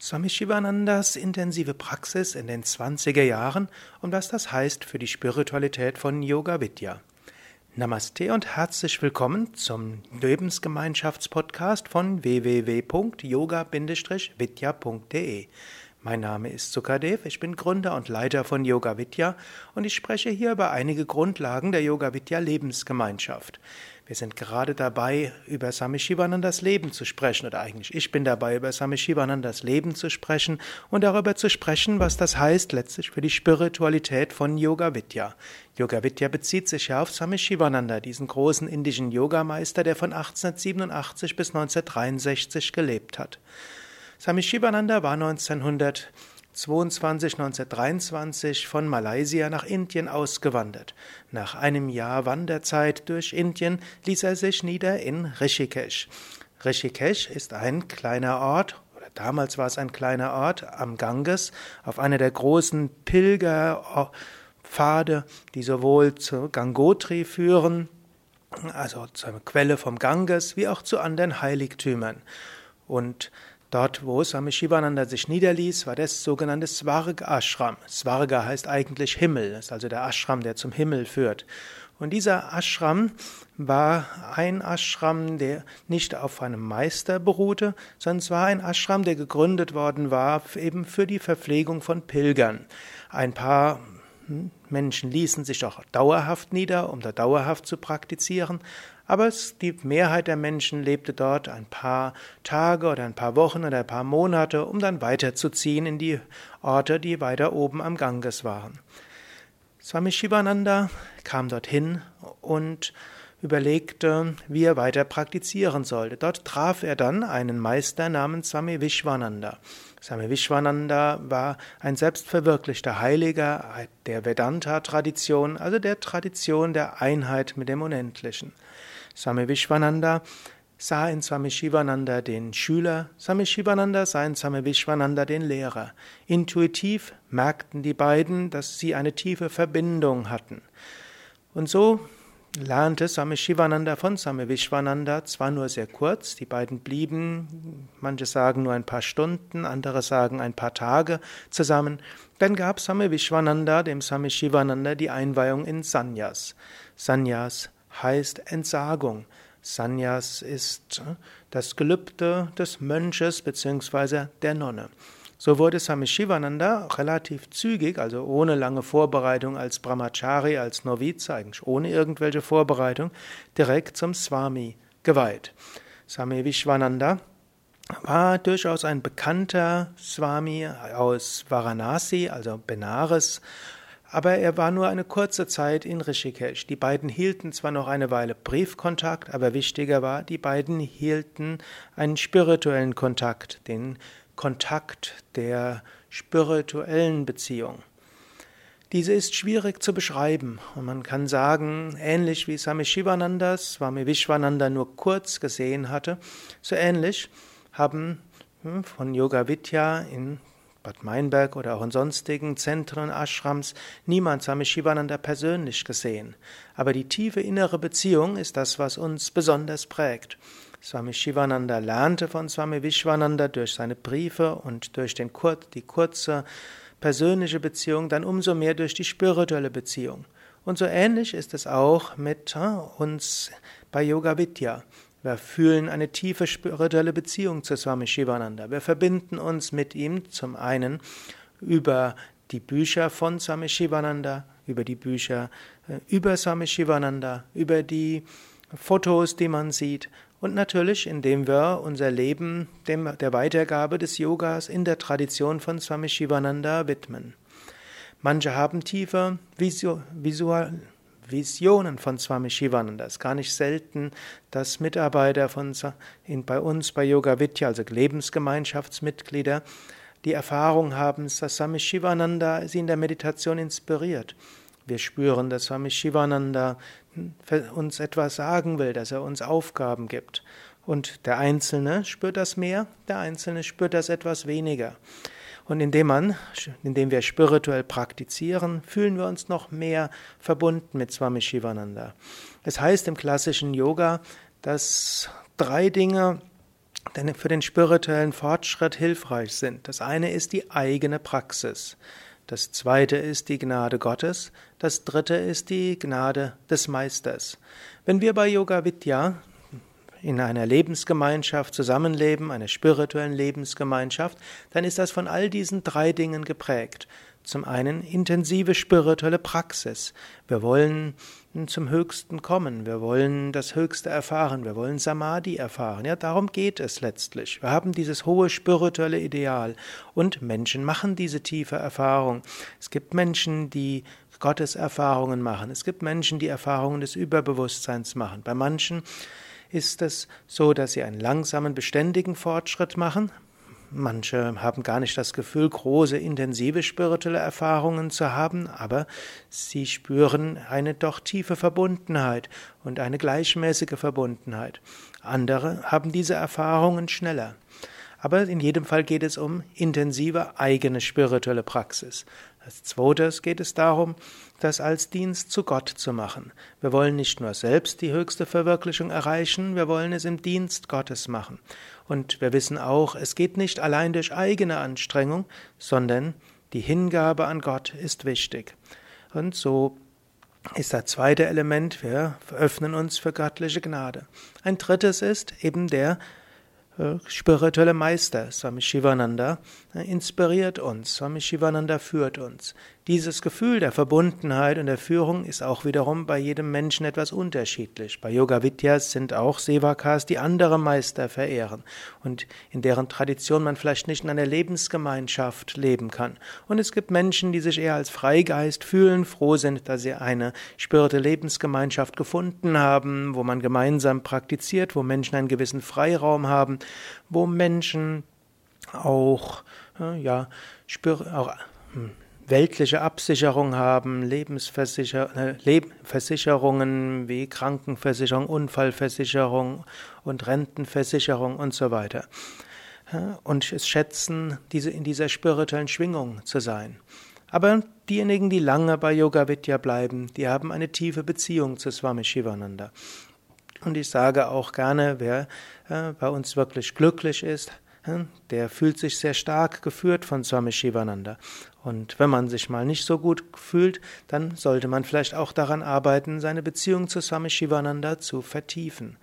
Swami Shivanandas intensive Praxis in den 20er Jahren und was das heißt für die Spiritualität von Yoga Vidya. Namaste und herzlich willkommen zum Lebensgemeinschaftspodcast von www.yoga-vidya.de. Mein Name ist Sukadev, ich bin Gründer und Leiter von Yoga Vidya und ich spreche hier über einige Grundlagen der Yoga Vidya Lebensgemeinschaft. Wir sind gerade dabei, über Swami Shivanandas Leben zu sprechen, oder eigentlich ich bin dabei, über Swami Shivanandas Leben zu sprechen und darüber zu sprechen, was das heißt letztlich für die Spiritualität von Yoga Vidya. Yoga Vidya bezieht sich ja auf Swami Shivananda, diesen großen indischen Yogameister, der von 1887 bis 1963 gelebt hat. Swami Shivananda war 1900 22, 1923 von Malaysia nach Indien ausgewandert. Nach einem Jahr Wanderzeit durch Indien ließ er sich nieder in Rishikesh. Rishikesh ist ein kleiner Ort, oder damals war es ein kleiner Ort am Ganges, auf einer der großen Pilgerpfade, die sowohl zu Gangotri führen, also zur Quelle vom Ganges, wie auch zu anderen Heiligtümern. Und Dort, wo Swami Shivananda sich niederließ, war das sogenannte Svarga Ashram. Svarga heißt eigentlich Himmel, ist also der Ashram, der zum Himmel führt. Und dieser Ashram war ein Ashram, der nicht auf einem Meister beruhte, sondern es war ein Ashram, der gegründet worden war, eben für die Verpflegung von Pilgern. Ein paar hm, Menschen ließen sich auch dauerhaft nieder, um da dauerhaft zu praktizieren, aber die Mehrheit der Menschen lebte dort ein paar Tage oder ein paar Wochen oder ein paar Monate, um dann weiterzuziehen in die Orte, die weiter oben am Ganges waren. Swami Shivananda kam dorthin und überlegte, wie er weiter praktizieren sollte. Dort traf er dann einen Meister namens Swami Vishwananda. Swami Vishwananda war ein selbstverwirklichter Heiliger der Vedanta-Tradition, also der Tradition der Einheit mit dem Unendlichen. Swami Vishwananda sah in Swami Shivananda den Schüler, Swami Shivananda sah in Swami Vishwananda den Lehrer. Intuitiv merkten die beiden, dass sie eine tiefe Verbindung hatten. Und so lernte Swami Shivananda von Swami Vishwananda, zwar nur sehr kurz, die beiden blieben, manche sagen nur ein paar Stunden, andere sagen ein paar Tage zusammen. Dann gab Swami Vishwananda dem Swami Shivananda die Einweihung in Sanyas. Sanyas heißt Entsagung. Sannyas ist äh, das Gelübde des Mönches bzw. der Nonne. So wurde Swami Shivananda relativ zügig, also ohne lange Vorbereitung als Brahmachari, als Novize, eigentlich ohne irgendwelche Vorbereitung, direkt zum Swami geweiht. Swami Vishwananda war durchaus ein bekannter Swami aus Varanasi, also Benares, aber er war nur eine kurze Zeit in Rishikesh. Die beiden hielten zwar noch eine Weile Briefkontakt, aber wichtiger war, die beiden hielten einen spirituellen Kontakt, den Kontakt der spirituellen Beziehung. Diese ist schwierig zu beschreiben und man kann sagen, ähnlich wie Swami Shivananda Swami Vishwananda nur kurz gesehen hatte, so ähnlich haben hm, von Yoga Vidya in Bad Meinberg oder auch in sonstigen Zentren, Ashrams, niemand Swami Shivananda persönlich gesehen. Aber die tiefe innere Beziehung ist das, was uns besonders prägt. Swami Shivananda lernte von Swami Vishwananda durch seine Briefe und durch den Kur die kurze persönliche Beziehung, dann umso mehr durch die spirituelle Beziehung. Und so ähnlich ist es auch mit uns bei Yoga Vidya. Wir fühlen eine tiefe spirituelle Beziehung zu Swami Shivananda. Wir verbinden uns mit ihm zum einen über die Bücher von Swami Shivananda, über die Bücher äh, über Swami Shivananda, über die Fotos, die man sieht und natürlich, indem wir unser Leben dem, der Weitergabe des Yogas in der Tradition von Swami Shivananda widmen. Manche haben tiefe Visual Visionen von Swami Shivananda. Es ist gar nicht selten, dass Mitarbeiter von, bei uns bei Yoga Vidya, also Lebensgemeinschaftsmitglieder, die Erfahrung haben, dass Swami Shivananda sie in der Meditation inspiriert. Wir spüren, dass Swami Shivananda uns etwas sagen will, dass er uns Aufgaben gibt. Und der Einzelne spürt das mehr, der Einzelne spürt das etwas weniger. Und indem man, indem wir spirituell praktizieren, fühlen wir uns noch mehr verbunden mit Swami Shivananda. Es heißt im klassischen Yoga, dass drei Dinge für den spirituellen Fortschritt hilfreich sind. Das eine ist die eigene Praxis. Das zweite ist die Gnade Gottes. Das dritte ist die Gnade des Meisters. Wenn wir bei Yoga Vidya in einer Lebensgemeinschaft zusammenleben, einer spirituellen Lebensgemeinschaft, dann ist das von all diesen drei Dingen geprägt. Zum einen intensive spirituelle Praxis. Wir wollen zum Höchsten kommen. Wir wollen das Höchste erfahren. Wir wollen Samadhi erfahren. Ja, darum geht es letztlich. Wir haben dieses hohe spirituelle Ideal und Menschen machen diese tiefe Erfahrung. Es gibt Menschen, die Gottes Erfahrungen machen. Es gibt Menschen, die Erfahrungen des Überbewusstseins machen. Bei manchen ist es so, dass sie einen langsamen, beständigen Fortschritt machen. Manche haben gar nicht das Gefühl, große, intensive spirituelle Erfahrungen zu haben, aber sie spüren eine doch tiefe Verbundenheit und eine gleichmäßige Verbundenheit. Andere haben diese Erfahrungen schneller. Aber in jedem Fall geht es um intensive eigene spirituelle Praxis. Als zweites geht es darum, das als Dienst zu Gott zu machen. Wir wollen nicht nur selbst die höchste Verwirklichung erreichen, wir wollen es im Dienst Gottes machen. Und wir wissen auch, es geht nicht allein durch eigene Anstrengung, sondern die Hingabe an Gott ist wichtig. Und so ist das zweite Element, wir öffnen uns für göttliche Gnade. Ein drittes ist eben der spirituelle Meister, Swami Shivananda, äh, inspiriert uns, Swami Shivananda führt uns. Dieses Gefühl der Verbundenheit und der Führung ist auch wiederum bei jedem Menschen etwas unterschiedlich. Bei Yoga Vidyas sind auch Sevakas, die andere Meister verehren und in deren Tradition man vielleicht nicht in einer Lebensgemeinschaft leben kann. Und es gibt Menschen, die sich eher als Freigeist fühlen, froh sind, dass sie eine spirituelle Lebensgemeinschaft gefunden haben, wo man gemeinsam praktiziert, wo Menschen einen gewissen Freiraum haben, wo Menschen auch, äh, ja, auch, hm, weltliche Absicherung haben, Lebensversicherungen äh, wie Krankenversicherung, Unfallversicherung und Rentenversicherung und so weiter. Und es schätzen, diese, in dieser spirituellen Schwingung zu sein. Aber diejenigen, die lange bei Yoga Vidya bleiben, die haben eine tiefe Beziehung zu Swami Shivananda. Und ich sage auch gerne, wer äh, bei uns wirklich glücklich ist, der fühlt sich sehr stark geführt von Swami Shivananda. Und wenn man sich mal nicht so gut fühlt, dann sollte man vielleicht auch daran arbeiten, seine Beziehung zu Swami Shivananda zu vertiefen.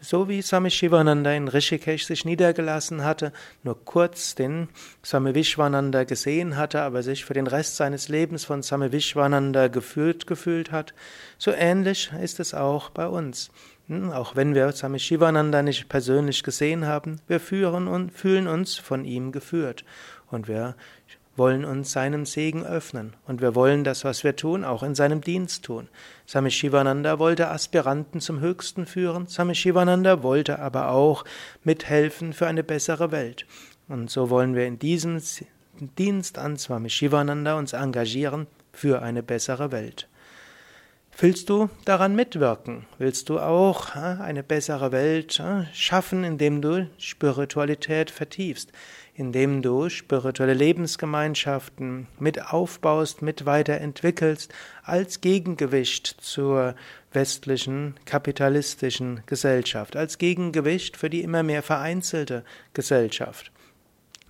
So wie Swami Shivananda in Rishikesh sich niedergelassen hatte, nur kurz den Swami Vishwananda gesehen hatte, aber sich für den Rest seines Lebens von Swami Vishwananda gefühlt gefühlt hat, so ähnlich ist es auch bei uns. Hm, auch wenn wir Swami Shivananda nicht persönlich gesehen haben, wir führen und fühlen uns von ihm geführt und wir wollen uns seinem Segen öffnen und wir wollen das, was wir tun, auch in seinem Dienst tun. Swami Shivananda wollte Aspiranten zum Höchsten führen, Swami Shivananda wollte aber auch mithelfen für eine bessere Welt. Und so wollen wir in diesem Dienst an Swami Shivananda uns engagieren für eine bessere Welt. Willst du daran mitwirken? Willst du auch eine bessere Welt schaffen, indem du Spiritualität vertiefst, indem du spirituelle Lebensgemeinschaften mit aufbaust, mit weiterentwickelst, als Gegengewicht zur westlichen kapitalistischen Gesellschaft, als Gegengewicht für die immer mehr vereinzelte Gesellschaft?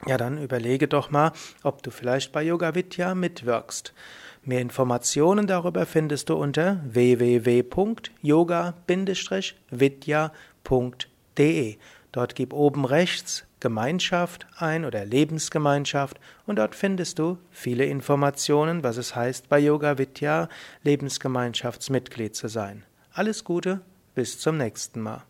Ja, dann überlege doch mal, ob du vielleicht bei Yoga Vidya mitwirkst. Mehr Informationen darüber findest du unter www.yoga-vidya.de. Dort gib oben rechts Gemeinschaft ein oder Lebensgemeinschaft und dort findest du viele Informationen, was es heißt, bei Yoga Vidya Lebensgemeinschaftsmitglied zu sein. Alles Gute, bis zum nächsten Mal.